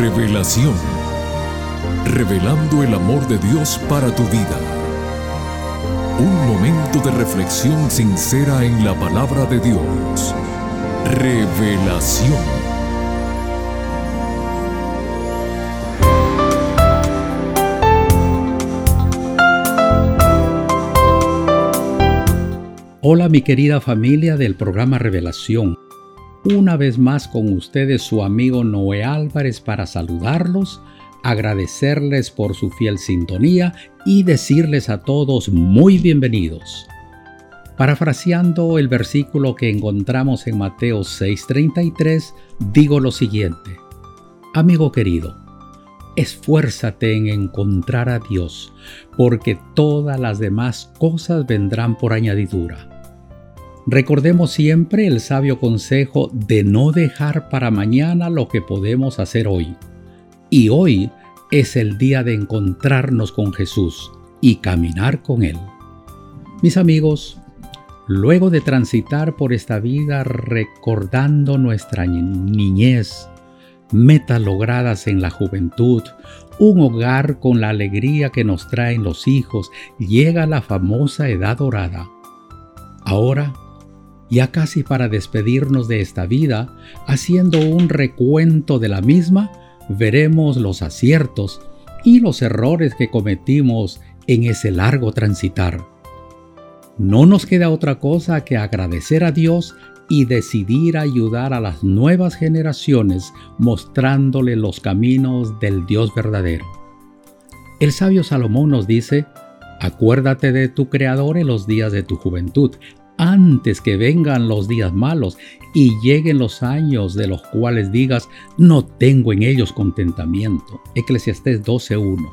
Revelación. Revelando el amor de Dios para tu vida. Un momento de reflexión sincera en la palabra de Dios. Revelación. Hola mi querida familia del programa Revelación. Una vez más con ustedes su amigo Noé Álvarez para saludarlos, agradecerles por su fiel sintonía y decirles a todos muy bienvenidos. Parafraseando el versículo que encontramos en Mateo 6:33, digo lo siguiente. Amigo querido, esfuérzate en encontrar a Dios, porque todas las demás cosas vendrán por añadidura. Recordemos siempre el sabio consejo de no dejar para mañana lo que podemos hacer hoy. Y hoy es el día de encontrarnos con Jesús y caminar con Él. Mis amigos, luego de transitar por esta vida recordando nuestra niñez, metas logradas en la juventud, un hogar con la alegría que nos traen los hijos, llega la famosa edad dorada. Ahora ya casi para despedirnos de esta vida, haciendo un recuento de la misma, veremos los aciertos y los errores que cometimos en ese largo transitar. No nos queda otra cosa que agradecer a Dios y decidir ayudar a las nuevas generaciones mostrándole los caminos del Dios verdadero. El sabio Salomón nos dice, Acuérdate de tu Creador en los días de tu juventud, antes que vengan los días malos y lleguen los años de los cuales digas, no tengo en ellos contentamiento. Eclesiastés 12.1.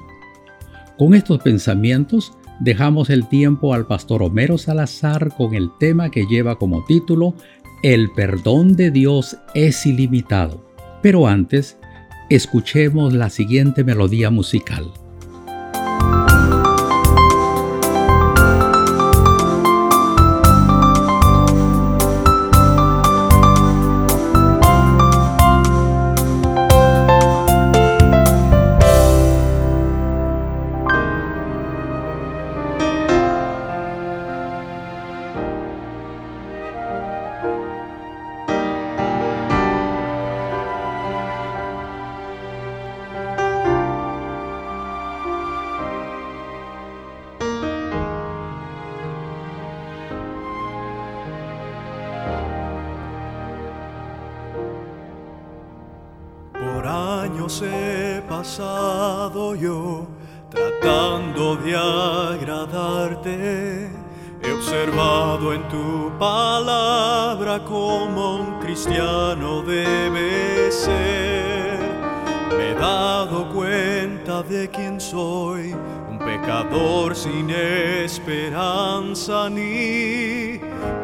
Con estos pensamientos dejamos el tiempo al pastor Homero Salazar con el tema que lleva como título El perdón de Dios es ilimitado. Pero antes, escuchemos la siguiente melodía musical.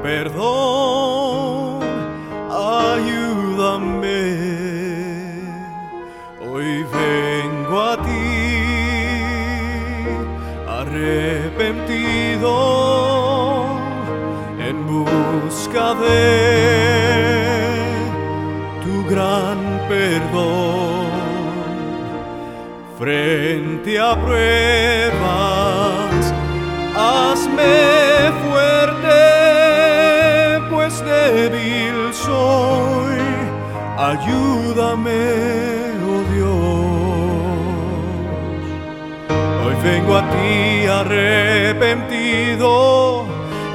Perdón. Ayúdame Hoy vengo a ti arrepentido en busca de tu gran perdón frente a pruebas. Hazme Ayúdame vengo a ti arrepentido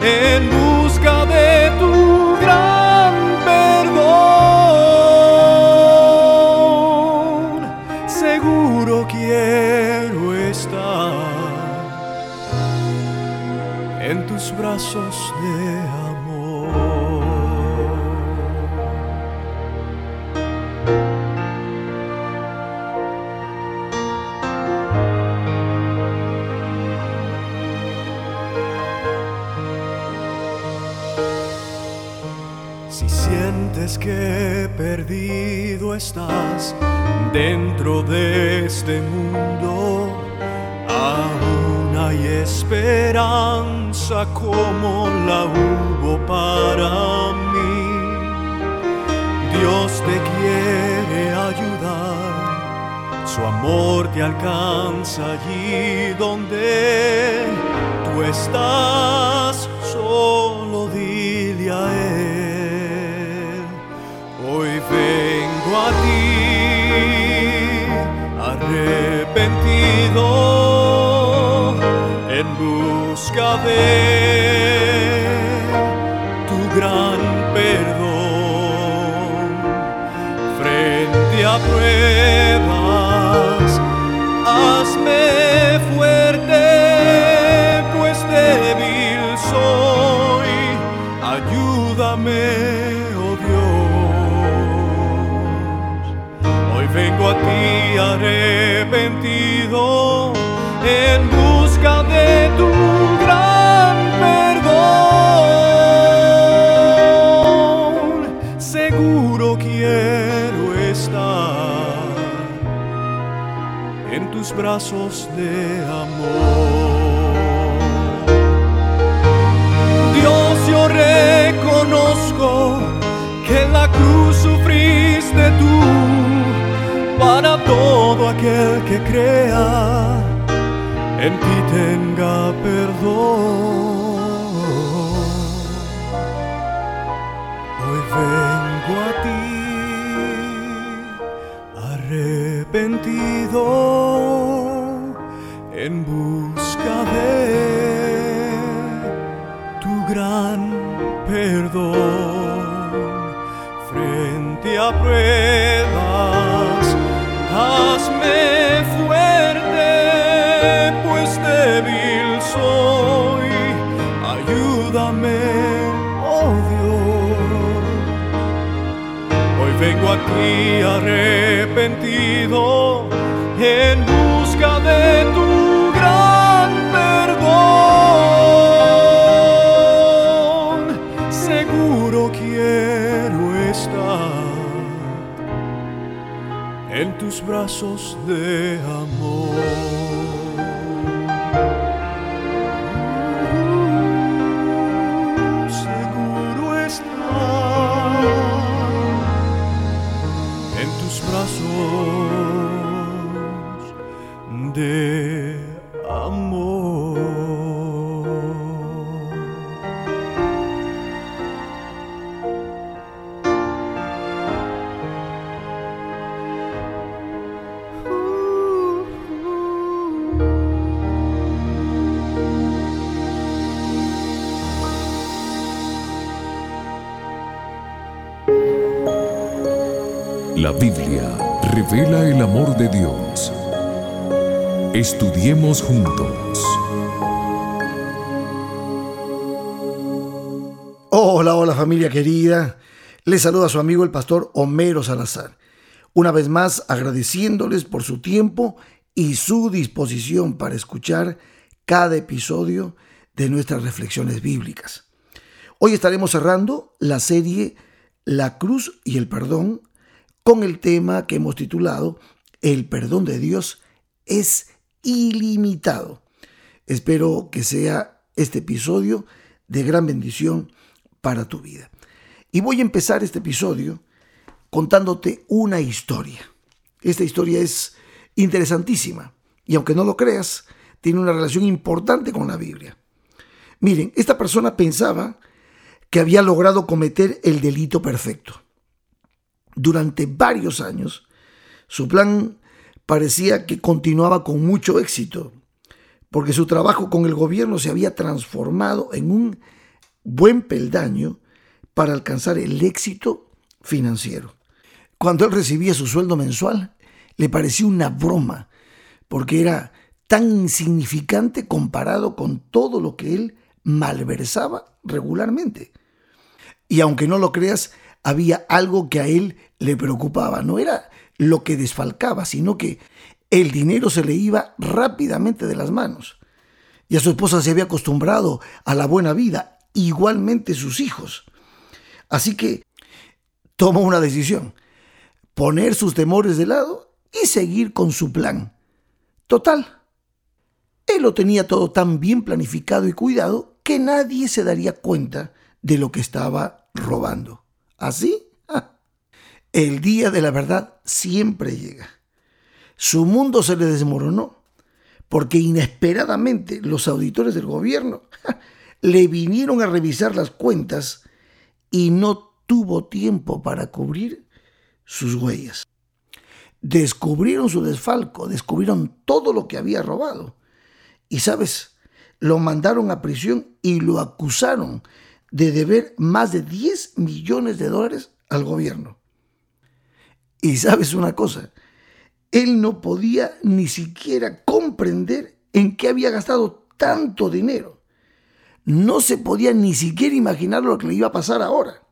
en busca de tu gran perdón. Seguro quiero estar en tus brazos de que perdido estás dentro de este mundo, aún hay esperanza como la hubo para mí. Dios te quiere ayudar. Su amor te alcanza allí donde tú estás, busca de tus brazos de amor. Dios, yo reconozco que la cruz sufriste tú para todo aquel que crea en ti tenga perdón. Hoy vengo a ti arrepentido en busca de tu gran perdón frente a pruebas. Hazme fuerte, pues débil soy. Ayúdame, oh Dios. Hoy vengo a ti arrepentido en busca brazos de amor. La Biblia revela el amor de Dios. Estudiemos juntos. Hola, hola familia querida. Les saluda su amigo el pastor Homero Salazar. Una vez más agradeciéndoles por su tiempo y su disposición para escuchar cada episodio de nuestras reflexiones bíblicas. Hoy estaremos cerrando la serie La cruz y el perdón con el tema que hemos titulado El perdón de Dios es ilimitado. Espero que sea este episodio de gran bendición para tu vida. Y voy a empezar este episodio contándote una historia. Esta historia es interesantísima y aunque no lo creas, tiene una relación importante con la Biblia. Miren, esta persona pensaba que había logrado cometer el delito perfecto. Durante varios años, su plan parecía que continuaba con mucho éxito, porque su trabajo con el gobierno se había transformado en un buen peldaño para alcanzar el éxito financiero. Cuando él recibía su sueldo mensual, le parecía una broma, porque era tan insignificante comparado con todo lo que él malversaba regularmente. Y aunque no lo creas, había algo que a él le preocupaba. No era lo que desfalcaba, sino que el dinero se le iba rápidamente de las manos. Y a su esposa se había acostumbrado a la buena vida, igualmente sus hijos. Así que tomó una decisión, poner sus temores de lado y seguir con su plan. Total, él lo tenía todo tan bien planificado y cuidado que nadie se daría cuenta de lo que estaba robando. ¿Así? El día de la verdad siempre llega. su mundo se le desmoronó, porque inesperadamente los auditores del gobierno le vinieron a revisar las cuentas y no tuvo tiempo para cubrir sus huellas. Descubrieron su desfalco, descubrieron todo lo que había robado. Y sabes, lo mandaron a prisión y lo acusaron de deber más de 10 millones de dólares al gobierno. Y sabes una cosa, él no podía ni siquiera comprender en qué había gastado tanto dinero. No se podía ni siquiera imaginar lo que le iba a pasar ahora.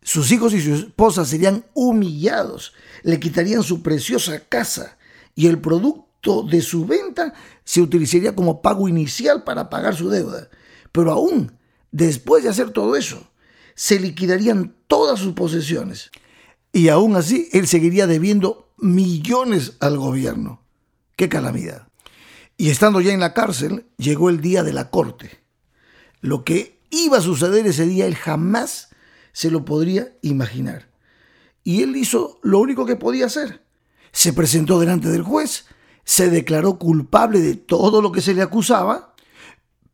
Sus hijos y su esposa serían humillados, le quitarían su preciosa casa y el producto de su venta se utilizaría como pago inicial para pagar su deuda. Pero aún después de hacer todo eso, se liquidarían todas sus posesiones. Y aún así, él seguiría debiendo millones al gobierno. ¡Qué calamidad! Y estando ya en la cárcel, llegó el día de la corte. Lo que iba a suceder ese día, él jamás se lo podría imaginar. Y él hizo lo único que podía hacer. Se presentó delante del juez, se declaró culpable de todo lo que se le acusaba,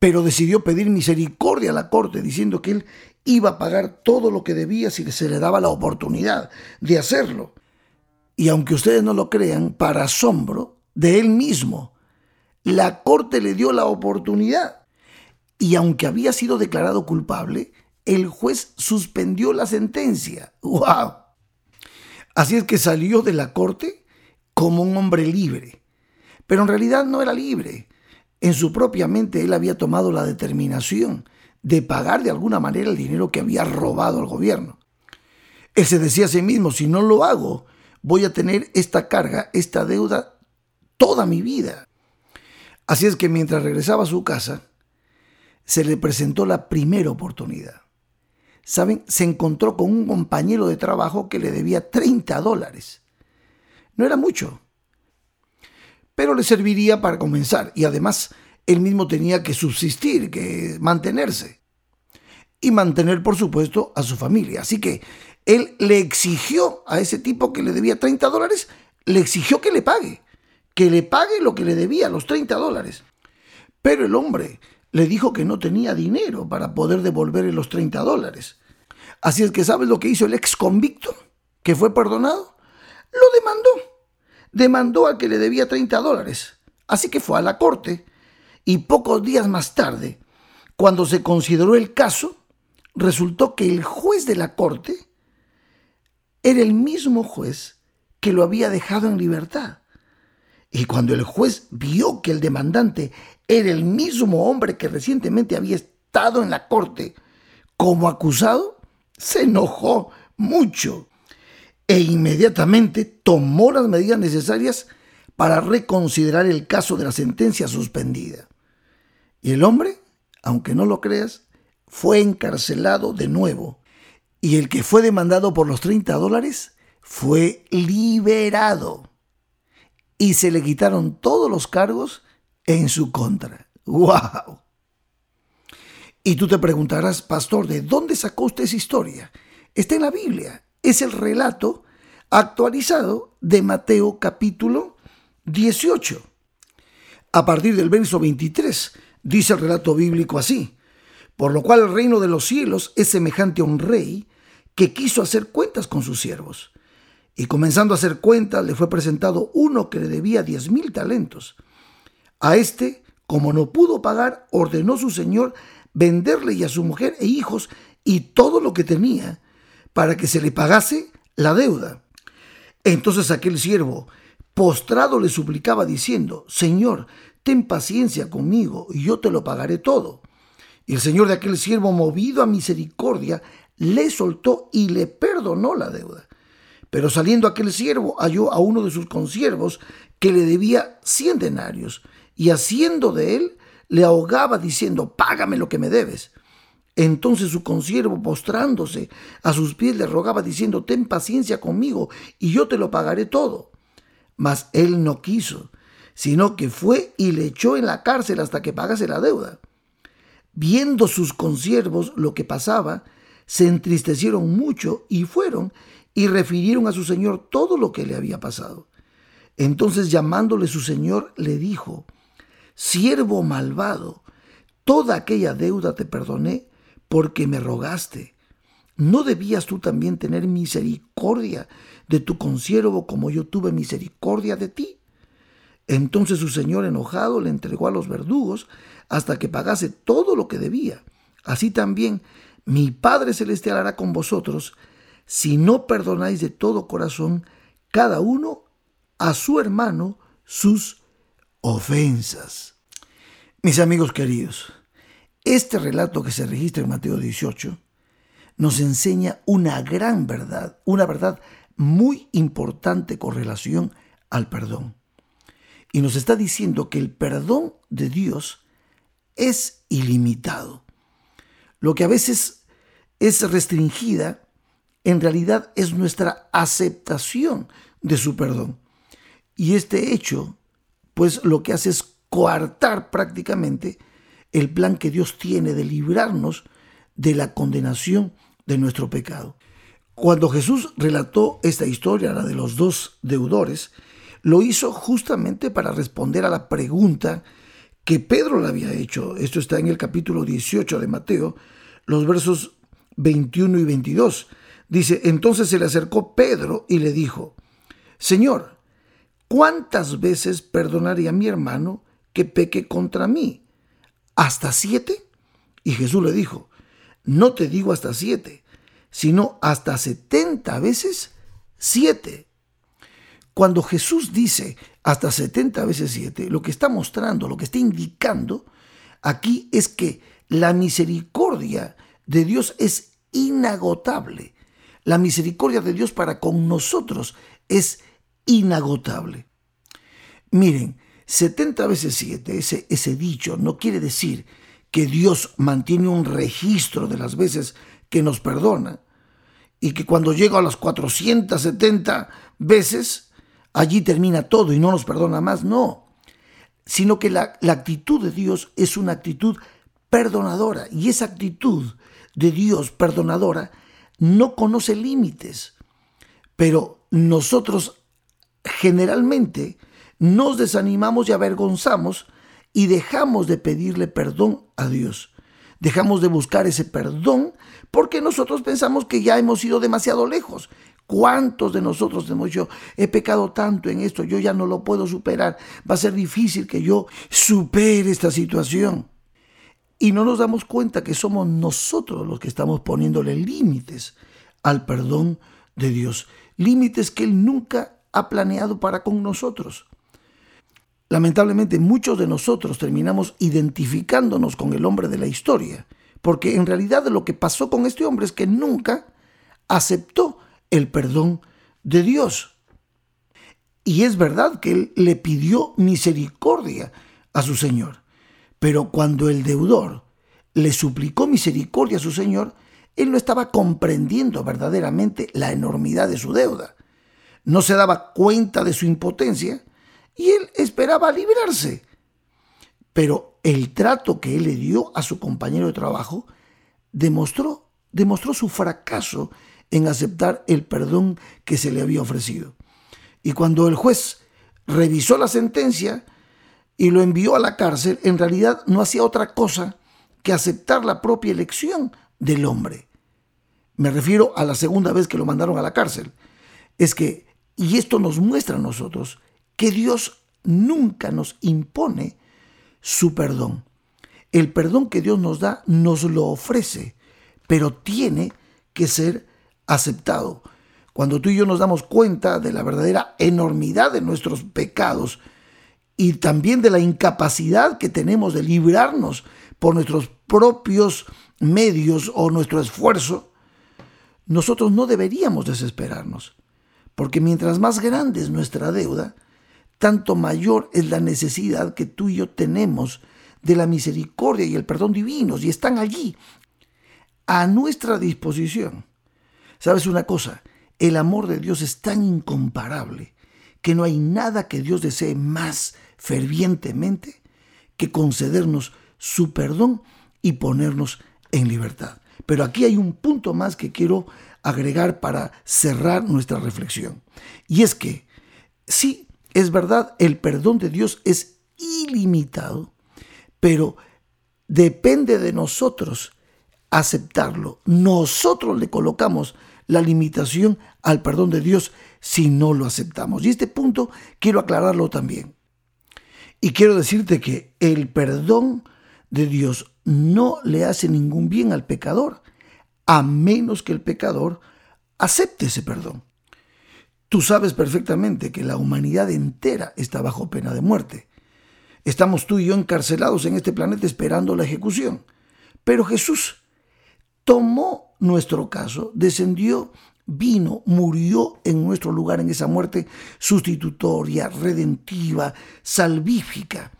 pero decidió pedir misericordia a la corte diciendo que él iba a pagar todo lo que debía si se le daba la oportunidad de hacerlo. Y aunque ustedes no lo crean, para asombro de él mismo, la corte le dio la oportunidad. Y aunque había sido declarado culpable, el juez suspendió la sentencia. ¡Wow! Así es que salió de la corte como un hombre libre. Pero en realidad no era libre. En su propia mente él había tomado la determinación de pagar de alguna manera el dinero que había robado al gobierno. Él se decía a sí mismo, si no lo hago, voy a tener esta carga, esta deuda toda mi vida. Así es que mientras regresaba a su casa, se le presentó la primera oportunidad. ¿saben? Se encontró con un compañero de trabajo que le debía 30 dólares. No era mucho, pero le serviría para comenzar y además él mismo tenía que subsistir, que mantenerse y mantener, por supuesto, a su familia. Así que él le exigió a ese tipo que le debía 30 dólares, le exigió que le pague, que le pague lo que le debía, los 30 dólares. Pero el hombre le dijo que no tenía dinero para poder devolverle los 30 dólares. Así es que ¿sabes lo que hizo el ex convicto que fue perdonado? Lo demandó. Demandó al que le debía 30 dólares. Así que fue a la corte y pocos días más tarde, cuando se consideró el caso, resultó que el juez de la corte era el mismo juez que lo había dejado en libertad. Y cuando el juez vio que el demandante era el mismo hombre que recientemente había estado en la corte como acusado, se enojó mucho e inmediatamente tomó las medidas necesarias para reconsiderar el caso de la sentencia suspendida. Y el hombre, aunque no lo creas, fue encarcelado de nuevo. Y el que fue demandado por los 30 dólares fue liberado y se le quitaron todos los cargos en su contra. ¡Wow! Y tú te preguntarás, pastor, ¿de dónde sacó usted esa historia? Está en la Biblia. Es el relato actualizado de Mateo capítulo 18. A partir del verso 23 dice el relato bíblico así. Por lo cual el reino de los cielos es semejante a un rey que quiso hacer cuentas con sus siervos y comenzando a hacer cuentas, le fue presentado uno que le debía diez mil talentos. A este, como no pudo pagar, ordenó su señor venderle y a su mujer e hijos y todo lo que tenía, para que se le pagase la deuda. Entonces aquel siervo, postrado, le suplicaba diciendo, Señor, ten paciencia conmigo y yo te lo pagaré todo. Y el señor de aquel siervo, movido a misericordia, le soltó y le perdonó la deuda. Pero saliendo aquel siervo halló a uno de sus consiervos que le debía cien denarios, y haciendo de él, le ahogaba diciendo, págame lo que me debes. Entonces su consiervo, postrándose a sus pies, le rogaba diciendo, ten paciencia conmigo, y yo te lo pagaré todo. Mas él no quiso, sino que fue y le echó en la cárcel hasta que pagase la deuda. Viendo sus consiervos lo que pasaba, se entristecieron mucho y fueron y refirieron a su señor todo lo que le había pasado. Entonces llamándole su señor le dijo, siervo malvado, toda aquella deuda te perdoné porque me rogaste. ¿No debías tú también tener misericordia de tu consiervo como yo tuve misericordia de ti? Entonces su señor enojado le entregó a los verdugos hasta que pagase todo lo que debía. Así también mi Padre Celestial hará con vosotros si no perdonáis de todo corazón cada uno a su hermano sus ofensas. Mis amigos queridos, este relato que se registra en Mateo 18 nos enseña una gran verdad, una verdad muy importante con relación al perdón. Y nos está diciendo que el perdón de Dios es ilimitado. Lo que a veces es restringida, en realidad es nuestra aceptación de su perdón. Y este hecho, pues lo que hace es coartar prácticamente el plan que Dios tiene de librarnos de la condenación de nuestro pecado. Cuando Jesús relató esta historia, la de los dos deudores, lo hizo justamente para responder a la pregunta que Pedro le había hecho. Esto está en el capítulo 18 de Mateo, los versos 21 y 22. Dice, entonces se le acercó Pedro y le dijo, Señor, ¿cuántas veces perdonaré a mi hermano que peque contra mí? ¿Hasta siete? Y Jesús le dijo, no te digo hasta siete, sino hasta setenta veces siete. Cuando Jesús dice hasta setenta veces siete, lo que está mostrando, lo que está indicando aquí es que la misericordia de Dios es inagotable. La misericordia de Dios para con nosotros es inagotable. Miren, 70 veces 7, ese, ese dicho, no quiere decir que Dios mantiene un registro de las veces que nos perdona y que cuando llega a las 470 veces, allí termina todo y no nos perdona más, no, sino que la, la actitud de Dios es una actitud perdonadora y esa actitud de Dios perdonadora no conoce límites, pero nosotros generalmente nos desanimamos y avergonzamos y dejamos de pedirle perdón a Dios. Dejamos de buscar ese perdón porque nosotros pensamos que ya hemos ido demasiado lejos. ¿Cuántos de nosotros hemos dicho, he pecado tanto en esto, yo ya no lo puedo superar, va a ser difícil que yo supere esta situación? Y no nos damos cuenta que somos nosotros los que estamos poniéndole límites al perdón de Dios, límites que Él nunca ha planeado para con nosotros. Lamentablemente muchos de nosotros terminamos identificándonos con el hombre de la historia, porque en realidad lo que pasó con este hombre es que nunca aceptó el perdón de Dios. Y es verdad que él le pidió misericordia a su Señor, pero cuando el deudor le suplicó misericordia a su Señor, él no estaba comprendiendo verdaderamente la enormidad de su deuda. No se daba cuenta de su impotencia y él esperaba librarse. Pero el trato que él le dio a su compañero de trabajo demostró, demostró su fracaso en aceptar el perdón que se le había ofrecido. Y cuando el juez revisó la sentencia y lo envió a la cárcel, en realidad no hacía otra cosa que aceptar la propia elección del hombre. Me refiero a la segunda vez que lo mandaron a la cárcel. Es que, y esto nos muestra a nosotros, que Dios nunca nos impone su perdón. El perdón que Dios nos da nos lo ofrece, pero tiene que ser aceptado. Cuando tú y yo nos damos cuenta de la verdadera enormidad de nuestros pecados y también de la incapacidad que tenemos de librarnos por nuestros propios medios o nuestro esfuerzo, nosotros no deberíamos desesperarnos, porque mientras más grande es nuestra deuda, tanto mayor es la necesidad que tú y yo tenemos de la misericordia y el perdón divinos y están allí a nuestra disposición. ¿Sabes una cosa? El amor de Dios es tan incomparable que no hay nada que Dios desee más fervientemente que concedernos su perdón y ponernos en libertad. Pero aquí hay un punto más que quiero agregar para cerrar nuestra reflexión. Y es que sí, Es verdad, el perdón de Dios es ilimitado, pero depende de nosotros aceptarlo. Nosotros le colocamos la limitación al perdón de Dios si no lo aceptamos. Y este punto quiero aclararlo también. Y quiero decirte que el perdón de Dios no le hace ningún bien al pecador, a menos que el pecador acepte ese perdón. Tú sabes perfectamente que la humanidad entera está bajo pena de muerte. Estamos tú y yo encarcelados en este planeta esperando la ejecución. Pero Jesús tomó nuestro caso, descendió, vino, murió en nuestro lugar en esa muerte sustitutoria, redentiva, salvífica.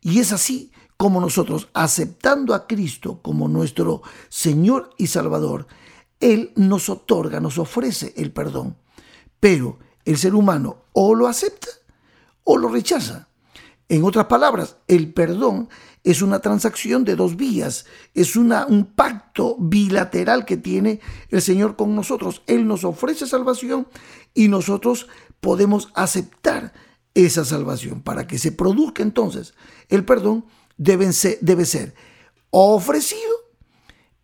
Y es así como nosotros, aceptando a Cristo como nuestro Señor y Salvador, Él nos otorga, nos ofrece el perdón. Pero el ser humano o lo acepta o lo rechaza. En otras palabras, el perdón es una transacción de dos vías, es un pacto bilateral que tiene el Señor con nosotros. Él nos ofrece salvación y nosotros podemos aceptar esa salvación. Para que se produzca entonces el perdón, debe ser ofrecido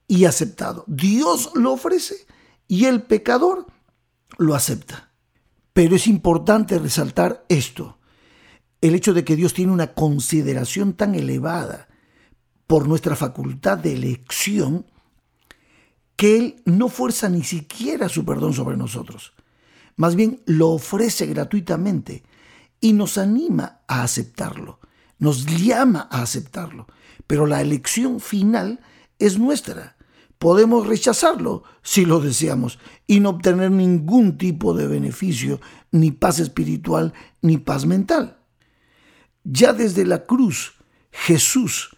y aceptado. Dios lo ofrece y el pecador lo acepta. Pero es importante resaltar esto, el hecho de que Dios tiene una consideración tan elevada por nuestra facultad de elección, que Él no fuerza ni siquiera su perdón sobre nosotros. Más bien lo ofrece gratuitamente y nos anima a aceptarlo, nos llama a aceptarlo. Pero la elección final es nuestra. Podemos rechazarlo si lo deseamos y no obtener ningún tipo de beneficio, ni paz espiritual, ni paz mental. Ya desde la cruz, Jesús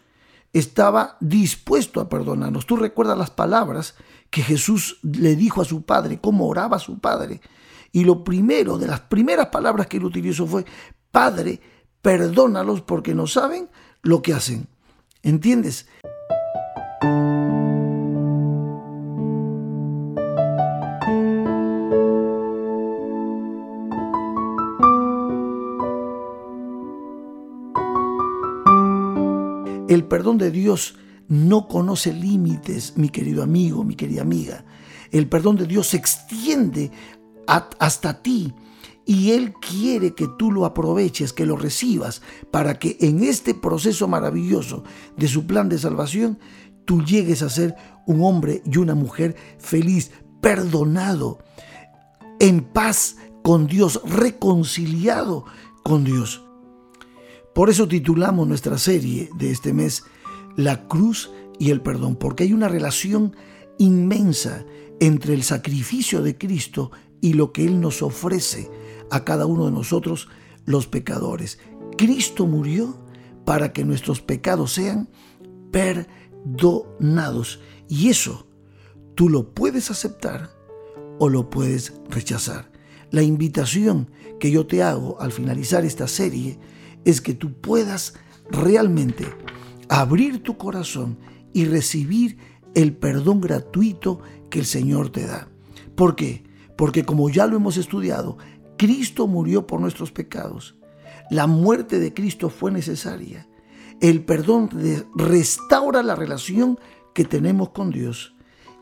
estaba dispuesto a perdonarnos. Tú recuerdas las palabras que Jesús le dijo a su padre, cómo oraba a su padre. Y lo primero, de las primeras palabras que él utilizó fue, Padre, perdónalos porque no saben lo que hacen. ¿Entiendes? El perdón de Dios no conoce límites, mi querido amigo, mi querida amiga. El perdón de Dios se extiende hasta ti y Él quiere que tú lo aproveches, que lo recibas, para que en este proceso maravilloso de su plan de salvación, tú llegues a ser un hombre y una mujer feliz, perdonado, en paz con Dios, reconciliado con Dios. Por eso titulamos nuestra serie de este mes La cruz y el perdón, porque hay una relación inmensa entre el sacrificio de Cristo y lo que Él nos ofrece a cada uno de nosotros, los pecadores. Cristo murió para que nuestros pecados sean perdonados. Y eso tú lo puedes aceptar o lo puedes rechazar. La invitación que yo te hago al finalizar esta serie es que tú puedas realmente abrir tu corazón y recibir el perdón gratuito que el Señor te da. ¿Por qué? Porque como ya lo hemos estudiado, Cristo murió por nuestros pecados. La muerte de Cristo fue necesaria. El perdón restaura la relación que tenemos con Dios.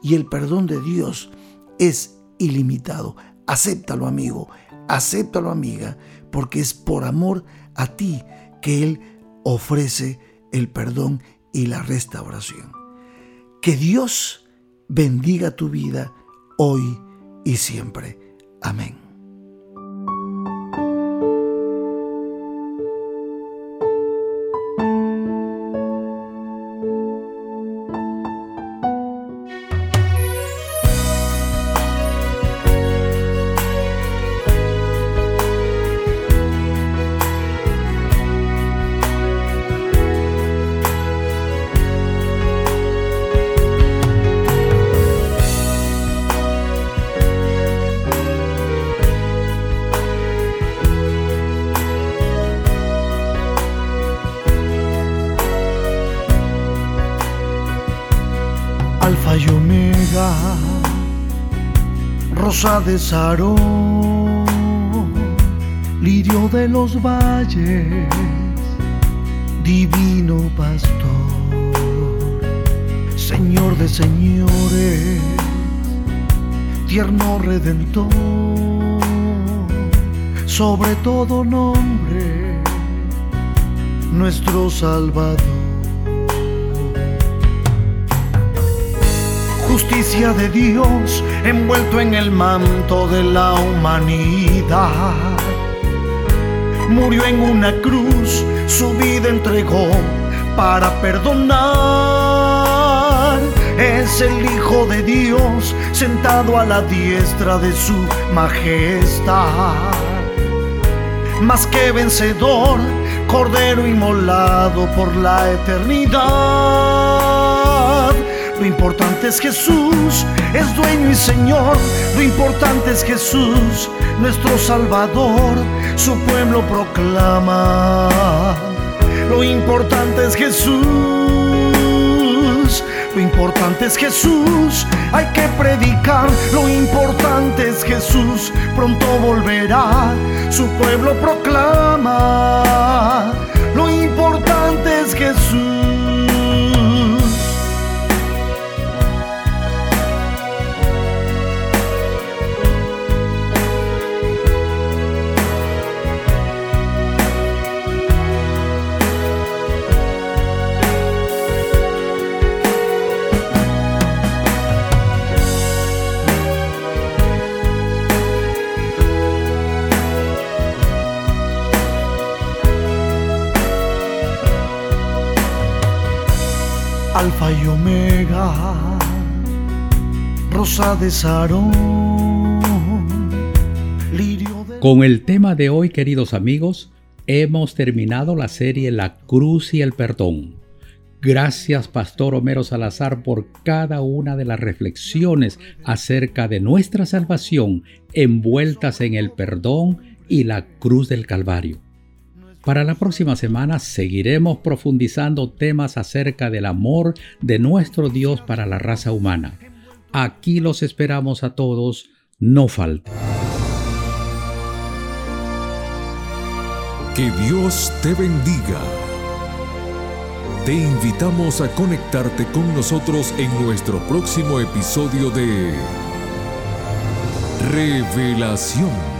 Y el perdón de Dios es ilimitado. Acéptalo, amigo. Acéptalo, amiga, porque es por amor a ti que Él ofrece el perdón y la restauración. Que Dios bendiga tu vida hoy y siempre. Amén. Rosa de Sarón, lirio de los valles, divino pastor, Señor de señores, tierno redentor, sobre todo nombre, nuestro Salvador. Justicia de Dios envuelto en el manto de la humanidad. Murió en una cruz, su vida entregó para perdonar. Es el Hijo de Dios sentado a la diestra de su majestad. Más que vencedor, cordero inmolado por la eternidad lo importante es Jesús, es dueño y Señor. Lo importante es Jesús, nuestro Salvador. Su pueblo proclama. Lo importante es Jesús. Lo importante es Jesús, hay que predicar. Lo importante es Jesús, pronto volverá. Su pueblo proclama. Lo importante es Jesús. Alfa y Omega, Rosa de Sarón, Lirio de... Con el tema de hoy, queridos amigos, hemos terminado la serie La Cruz y el Perdón. Gracias, Pastor Homero Salazar, por cada una de las reflexiones acerca de nuestra salvación envueltas en el perdón y la cruz del Calvario. Para la próxima semana seguiremos profundizando temas acerca del amor de nuestro Dios para la raza humana. Aquí los esperamos a todos, no falten. Que Dios te bendiga. Te invitamos a conectarte con nosotros en nuestro próximo episodio de Revelación.